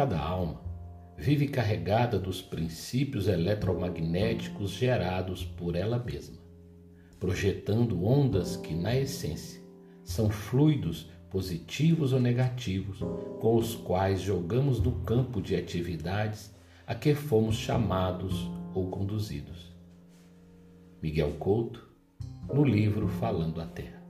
Cada alma vive carregada dos princípios eletromagnéticos gerados por ela mesma, projetando ondas que, na essência, são fluidos positivos ou negativos com os quais jogamos no campo de atividades a que fomos chamados ou conduzidos. Miguel Couto, no livro Falando a Terra.